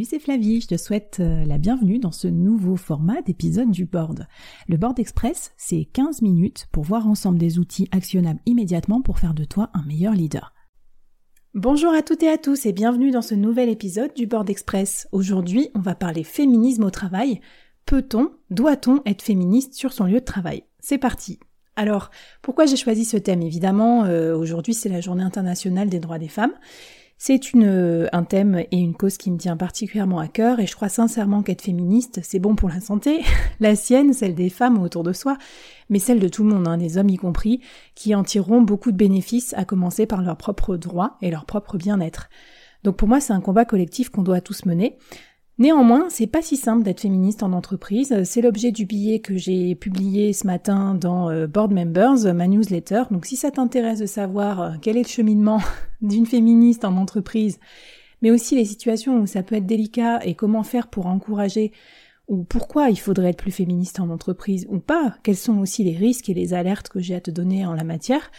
Salut, c'est Flavie, je te souhaite euh, la bienvenue dans ce nouveau format d'épisode du board. Le board express, c'est 15 minutes pour voir ensemble des outils actionnables immédiatement pour faire de toi un meilleur leader. Bonjour à toutes et à tous et bienvenue dans ce nouvel épisode du board express. Aujourd'hui, on va parler féminisme au travail. Peut-on, doit-on être féministe sur son lieu de travail? C'est parti. Alors, pourquoi j'ai choisi ce thème? Évidemment, euh, aujourd'hui c'est la journée internationale des droits des femmes. C'est euh, un thème et une cause qui me tient particulièrement à cœur et je crois sincèrement qu'être féministe, c'est bon pour la santé, la sienne, celle des femmes autour de soi, mais celle de tout le monde, hein, des hommes y compris, qui en tireront beaucoup de bénéfices, à commencer par leurs propres droits et leur propre bien-être. Donc pour moi, c'est un combat collectif qu'on doit tous mener. Néanmoins, c'est pas si simple d'être féministe en entreprise. C'est l'objet du billet que j'ai publié ce matin dans euh, Board Members, ma newsletter. Donc si ça t'intéresse de savoir euh, quel est le cheminement d'une féministe en entreprise, mais aussi les situations où ça peut être délicat et comment faire pour encourager ou pourquoi il faudrait être plus féministe en entreprise ou pas, quels sont aussi les risques et les alertes que j'ai à te donner en la matière,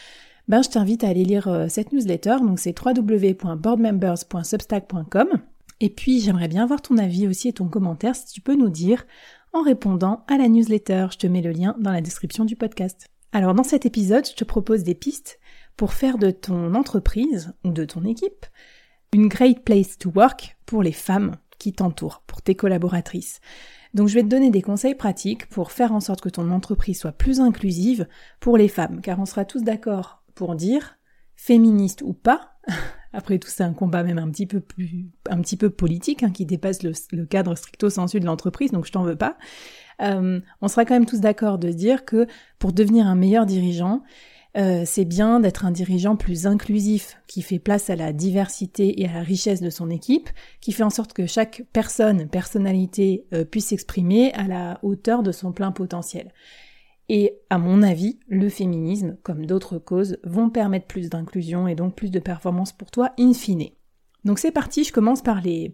ben je t'invite à aller lire euh, cette newsletter. Donc c'est www.boardmembers.substack.com. Et puis j'aimerais bien voir ton avis aussi et ton commentaire si tu peux nous dire en répondant à la newsletter. Je te mets le lien dans la description du podcast. Alors dans cet épisode, je te propose des pistes pour faire de ton entreprise ou de ton équipe une great place to work pour les femmes qui t'entourent, pour tes collaboratrices. Donc je vais te donner des conseils pratiques pour faire en sorte que ton entreprise soit plus inclusive pour les femmes, car on sera tous d'accord pour dire, féministe ou pas, après tout, c'est un combat même un petit peu plus, un petit peu politique, hein, qui dépasse le, cadre stricto sensu de l'entreprise, donc je t'en veux pas. Euh, on sera quand même tous d'accord de dire que pour devenir un meilleur dirigeant, euh, c'est bien d'être un dirigeant plus inclusif, qui fait place à la diversité et à la richesse de son équipe, qui fait en sorte que chaque personne, personnalité euh, puisse s'exprimer à la hauteur de son plein potentiel. Et à mon avis, le féminisme, comme d'autres causes, vont permettre plus d'inclusion et donc plus de performance pour toi in fine. Donc c'est parti, je commence par les,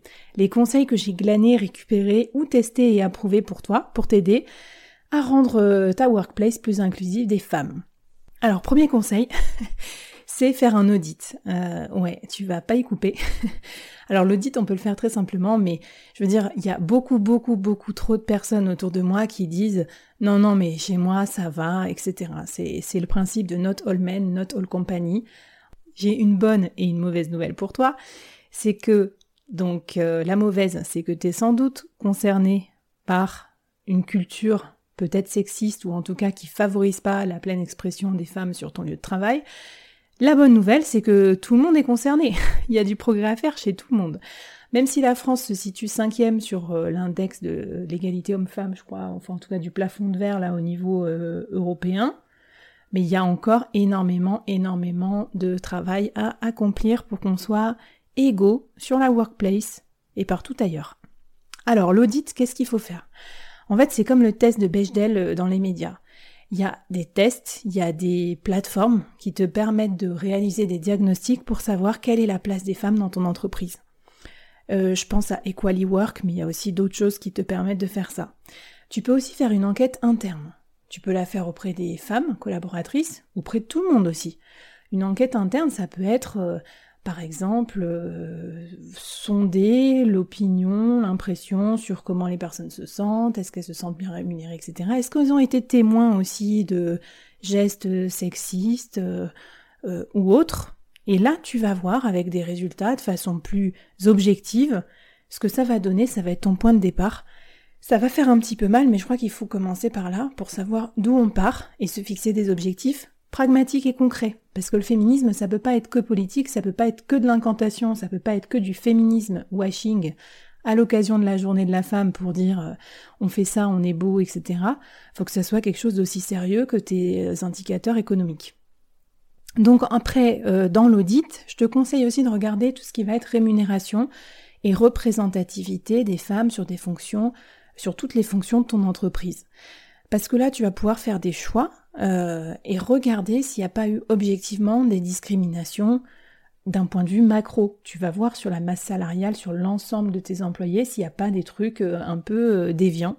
conseils que j'ai glanés, récupérés ou testés et approuvés pour toi, pour t'aider à rendre euh, ta workplace plus inclusive des femmes. Alors premier conseil, c'est faire un audit. Euh, ouais, tu vas pas y couper. Alors l'audit, on peut le faire très simplement, mais je veux dire, il y a beaucoup, beaucoup, beaucoup trop de personnes autour de moi qui disent non, non, mais chez moi, ça va, etc. C'est le principe de not all men, not all company. J'ai une bonne et une mauvaise nouvelle pour toi. C'est que, donc, euh, la mauvaise, c'est que tu es sans doute concerné par une culture peut-être sexiste ou en tout cas qui favorise pas la pleine expression des femmes sur ton lieu de travail. La bonne nouvelle, c'est que tout le monde est concerné. Il y a du progrès à faire chez tout le monde. Même si la France se situe cinquième sur euh, l'index de l'égalité homme-femme, je crois, enfin en tout cas du plafond de verre là au niveau euh, européen, mais il y a encore énormément, énormément de travail à accomplir pour qu'on soit égaux sur la workplace et partout ailleurs. Alors l'audit, qu'est-ce qu'il faut faire? En fait, c'est comme le test de Bechdel euh, dans les médias. Il y a des tests, il y a des plateformes qui te permettent de réaliser des diagnostics pour savoir quelle est la place des femmes dans ton entreprise. Euh, je pense à Equally Work, mais il y a aussi d'autres choses qui te permettent de faire ça. Tu peux aussi faire une enquête interne. Tu peux la faire auprès des femmes collaboratrices, auprès de tout le monde aussi. Une enquête interne, ça peut être euh, par exemple, euh, sonder l'opinion, l'impression sur comment les personnes se sentent, est-ce qu'elles se sentent bien rémunérées, etc. Est-ce qu'elles ont été témoins aussi de gestes sexistes euh, euh, ou autres? Et là, tu vas voir avec des résultats de façon plus objective ce que ça va donner, ça va être ton point de départ. Ça va faire un petit peu mal, mais je crois qu'il faut commencer par là pour savoir d'où on part et se fixer des objectifs pragmatique et concret. Parce que le féminisme, ça peut pas être que politique, ça peut pas être que de l'incantation, ça peut pas être que du féminisme washing à l'occasion de la journée de la femme pour dire euh, on fait ça, on est beau, etc. Faut que ça soit quelque chose d'aussi sérieux que tes euh, indicateurs économiques. Donc après, euh, dans l'audit, je te conseille aussi de regarder tout ce qui va être rémunération et représentativité des femmes sur des fonctions, sur toutes les fonctions de ton entreprise. Parce que là, tu vas pouvoir faire des choix euh, et regarder s'il n'y a pas eu objectivement des discriminations d'un point de vue macro. Tu vas voir sur la masse salariale, sur l'ensemble de tes employés, s'il n'y a pas des trucs euh, un peu déviants.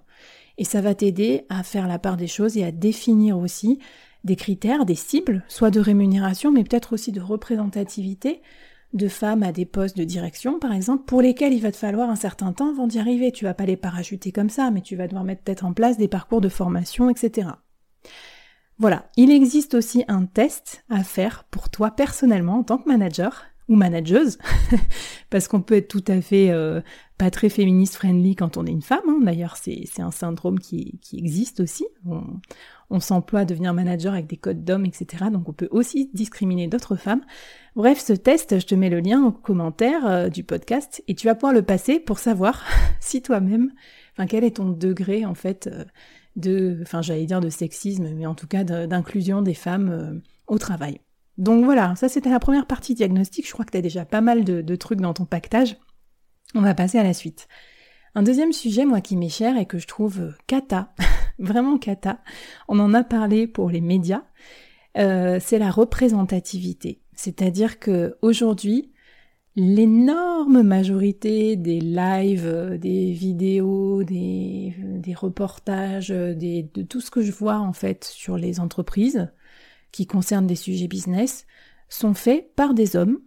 Et ça va t'aider à faire la part des choses et à définir aussi des critères, des cibles, soit de rémunération, mais peut-être aussi de représentativité de femmes à des postes de direction, par exemple, pour lesquels il va te falloir un certain temps avant d'y arriver. Tu vas pas les parachuter comme ça, mais tu vas devoir mettre peut-être en place des parcours de formation, etc. Voilà, il existe aussi un test à faire pour toi personnellement en tant que manager ou manageuse, parce qu'on peut être tout à fait euh, pas très féministe friendly quand on est une femme. Hein. D'ailleurs, c'est un syndrome qui, qui existe aussi. On, s'emploie à devenir manager avec des codes d'hommes, etc. Donc on peut aussi discriminer d'autres femmes. Bref, ce test, je te mets le lien en commentaire euh, du podcast et tu vas pouvoir le passer pour savoir si toi-même, enfin quel est ton degré en fait euh, de, enfin j'allais dire de sexisme, mais en tout cas d'inclusion des femmes euh, au travail. Donc voilà, ça c'était la première partie diagnostic. Je crois que tu déjà pas mal de, trucs dans ton pactage. On va passer à la suite. Un deuxième sujet, moi, qui m'est cher et que je trouve cata, vraiment cata, on en a parlé pour les médias, euh, c'est la représentativité. C'est-à-dire que aujourd'hui, l'énorme majorité des lives, des vidéos, des, des reportages, des, de tout ce que je vois en fait sur les entreprises qui concernent des sujets business sont faits par des hommes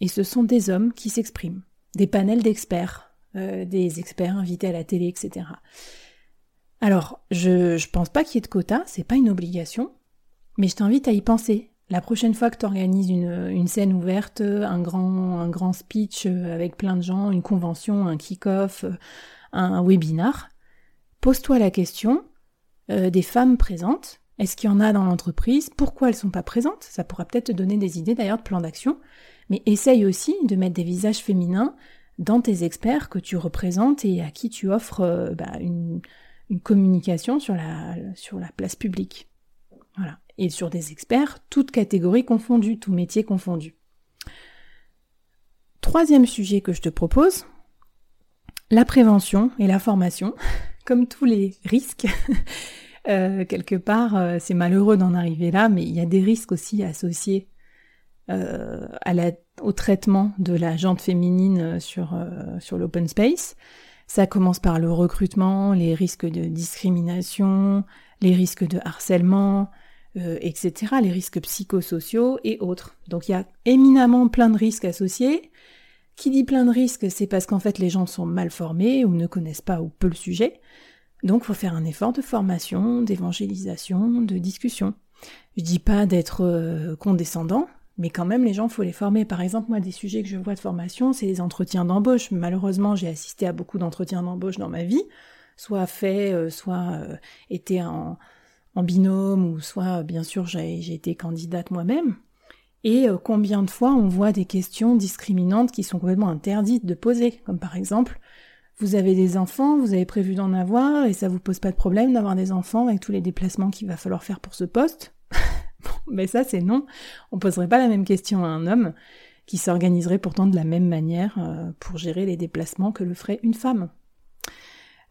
et ce sont des hommes qui s'expriment, des panels d'experts, euh, des experts invités à la télé, etc. Alors, je, je pense pas qu'il y ait de quotas, c'est pas une obligation, mais je t'invite à y penser. La prochaine fois que tu organises une, une, scène ouverte, un grand, un grand speech avec plein de gens, une convention, un kick-off, un, webinar, pose-toi la question euh, des femmes présentes. Est-ce qu'il y en a dans l'entreprise? Pourquoi elles sont pas présentes? Ça pourra peut-être te donner des idées d'ailleurs de plan d'action. Mais essaye aussi de mettre des visages féminins dans tes experts que tu représentes et à qui tu offres euh, bah, une, une communication sur la, sur la place publique. Voilà. Et sur des experts, toutes catégories confondues, tout métier confondu. Troisième sujet que je te propose, la prévention et la formation. Comme tous les risques, euh, quelque part, euh, c'est malheureux d'en arriver là, mais il y a des risques aussi associés euh, au traitement de la jante féminine sur l'open space. Ça commence par le recrutement, les risques de discrimination, les risques de harcèlement, euh, etc., les risques psychosociaux et autres. Donc il y a éminemment plein de risques associés. Qui dit plein de risques, c'est parce qu'en fait les gens sont mal formés ou ne connaissent pas ou peu le sujet. Donc faut faire un effort de formation, d'évangélisation, de discussion. Je dis pas d'être euh, condescendant, mais quand même, les gens, faut les former. Par exemple, moi, des sujets que je vois de formation, c'est les entretiens d'embauche. Malheureusement, j'ai assisté à beaucoup d'entretiens d'embauche dans ma vie, soit fait, euh, soit euh, été en, binôme, ou soit, bien sûr, j'ai été candidate moi-même. Et euh, combien de fois on voit des questions discriminantes qui sont complètement interdites de poser, comme par exemple, vous avez des enfants, vous avez prévu d'en avoir, et ça vous pose pas de problème d'avoir des enfants avec tous les déplacements qu'il va falloir faire pour ce poste mais ça c'est non. On poserait pas la même question à un homme qui s'organiserait pourtant de la même manière euh, pour gérer les déplacements que le ferait une femme.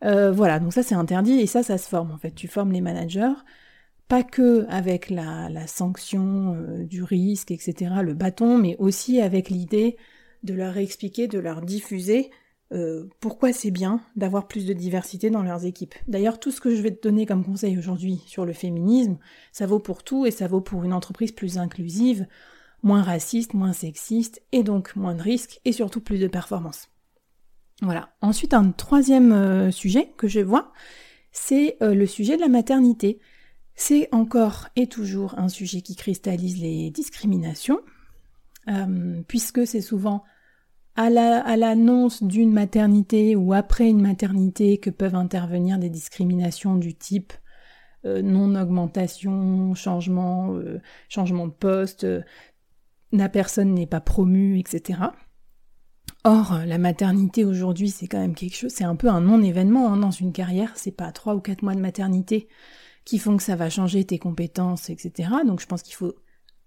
Euh, voilà, donc ça c'est interdit et ça ça se forme en fait. Tu formes les managers, pas que avec la, sanction euh, du risque, etc., le bâton, mais aussi avec l'idée de leur expliquer, de leur diffuser euh, pourquoi c'est bien d'avoir plus de diversité dans leurs équipes. D'ailleurs, tout ce que je vais te donner comme conseil aujourd'hui sur le féminisme, ça vaut pour tout et ça vaut pour une entreprise plus inclusive, moins raciste, moins sexiste, et donc moins de risques et surtout plus de performance. Voilà. Ensuite, un troisième euh, sujet que je vois, c'est euh, le sujet de la maternité. C'est encore et toujours un sujet qui cristallise les discriminations, puisque c'est souvent à l'annonce d'une maternité ou après une maternité que peuvent intervenir des discriminations du type non-augmentation, changement, changement de poste, la personne n'est pas promue, etc. Or, la maternité aujourd'hui, c'est quand même quelque chose, c'est un peu un non-événement hein, dans une carrière, c'est pas trois ou quatre mois de maternité qui font que ça va changer tes compétences, etc. Donc je pense qu'il faut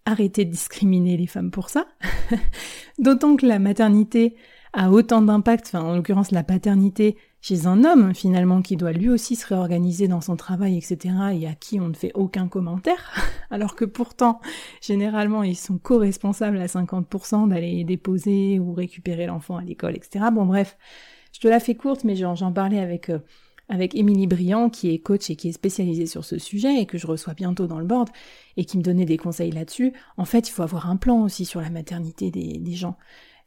arrêter de discriminer les femmes pour ça. D'autant que la maternité a autant d'impact, enfin en l'occurrence la paternité, chez un homme finalement qui doit lui aussi se réorganiser dans son travail, etc. et à qui on ne fait aucun commentaire, alors que pourtant généralement ils sont co-responsables à 50% d'aller déposer ou récupérer l'enfant à l'école, etc. Bon bref, je te la fais courte, mais j'en parlais avec euh, avec Émilie Briand, qui est coach et qui est spécialisée sur ce sujet et que je reçois bientôt dans le board et qui me donnait des conseils là-dessus. En fait, il faut avoir un plan aussi sur la maternité des, gens.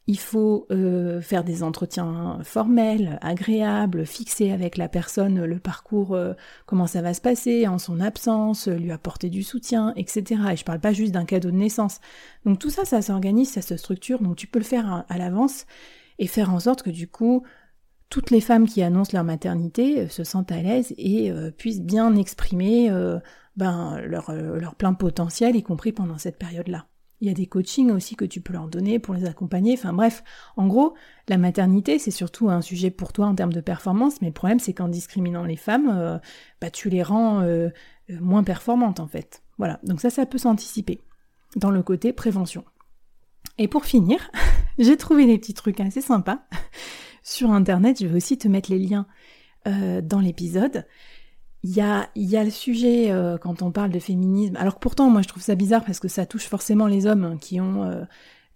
Il faut euh, faire des entretiens formels, agréables, fixer avec la personne le parcours, euh, comment ça va se passer en son absence, lui apporter du soutien, etc. Et je parle pas juste d'un cadeau de naissance. Donc tout ça, ça s'organise, ça se structure, donc tu peux le faire à l'avance et faire en sorte que du coup, toutes les femmes qui annoncent leur maternité euh, se sentent à l'aise et puissent bien exprimer ben, leur, leur, plein potentiel, y compris pendant cette période-là. Il y a des coachings aussi que tu peux leur donner pour les accompagner. Enfin bref, en gros, la maternité, c'est surtout un sujet pour toi en termes de performance, mais le problème, c'est qu'en discriminant les femmes, bah, tu les rends moins performantes en fait. Voilà, donc ça, ça peut s'anticiper dans le côté prévention. Et pour finir, j'ai trouvé des petits trucs assez sympas sur Internet. Je vais aussi te mettre les liens euh, dans l'épisode. Il y a, y a, le sujet euh, quand on parle de féminisme. Alors pourtant, moi, je trouve ça bizarre parce que ça touche forcément les hommes hein, qui ont, euh,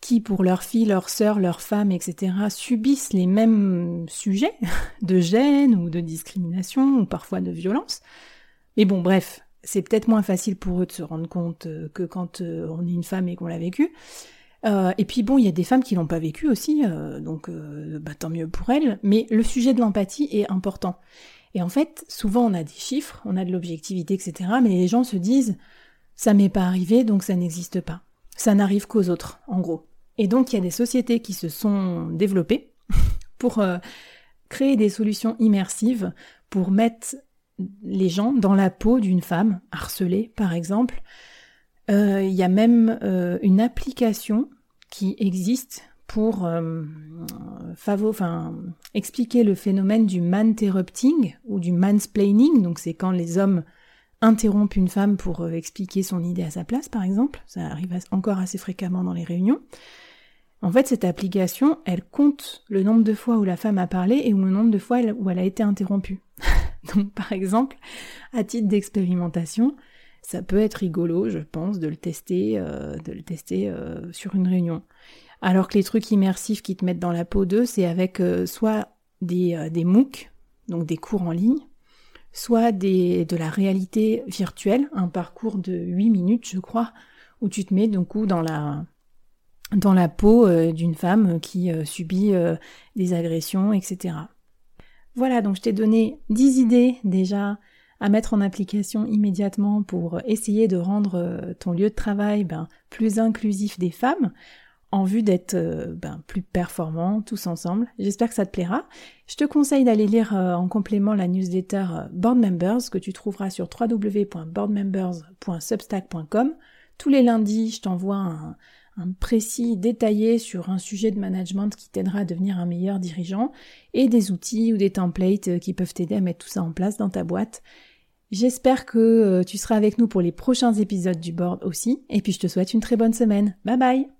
qui pour leurs filles, leurs sœurs, leurs femmes, etc., subissent les mêmes sujets de gêne ou de discrimination ou parfois de violence. Mais bon, bref, c'est peut-être moins facile pour eux de se rendre compte que quand on est une femme et qu'on l'a vécu. Euh, et puis bon, il y a des femmes qui l'ont pas vécu aussi, euh, donc euh, bah, tant mieux pour elles. Mais le sujet de l'empathie est important. Et en fait, souvent on a des chiffres, on a de l'objectivité, etc. Mais les gens se disent, ça m'est pas arrivé, donc ça n'existe pas. Ça n'arrive qu'aux autres, en gros. Et donc il y a des sociétés qui se sont développées pour créer des solutions immersives pour mettre les gens dans la peau d'une femme harcelée, par exemple, euh, il y a même euh, une application qui existe pour euh, expliquer le phénomène du man-interrupting ou du mansplaining. Donc c'est quand les hommes interrompent une femme pour expliquer son idée à sa place, par exemple. Ça arrive encore assez fréquemment dans les réunions. En fait, cette application, elle compte le nombre de fois où la femme a parlé et le nombre de fois où elle a été interrompue. Donc, par exemple, à titre d'expérimentation, ça peut être rigolo, je pense, de le tester, euh, de le tester euh, sur une réunion. Alors que les trucs immersifs qui te mettent dans la peau d'eux, c'est avec euh, soit des, des MOOC, donc des cours en ligne, soit des, de la réalité virtuelle, un parcours de 8 minutes, je crois, où tu te mets donc dans la, dans la peau d'une femme qui subit des agressions, etc. Voilà, donc je t'ai donné 10 idées déjà à mettre en application immédiatement pour essayer de rendre euh, ton lieu de travail ben, plus inclusif des femmes en vue d'être euh, ben, plus performants tous ensemble. J'espère que ça te plaira. Je te conseille d'aller lire euh, en complément la newsletter Board Members que tu trouveras sur www.boardmembers.substack.com. Tous les lundis, je t'envoie un, un précis détaillé sur un sujet de management qui t'aidera à devenir un meilleur dirigeant et des outils ou des templates qui peuvent t'aider à mettre tout ça en place dans ta boîte. J'espère que euh, tu seras avec nous pour les prochains épisodes du board aussi. Et puis je te souhaite une très bonne semaine. Bye bye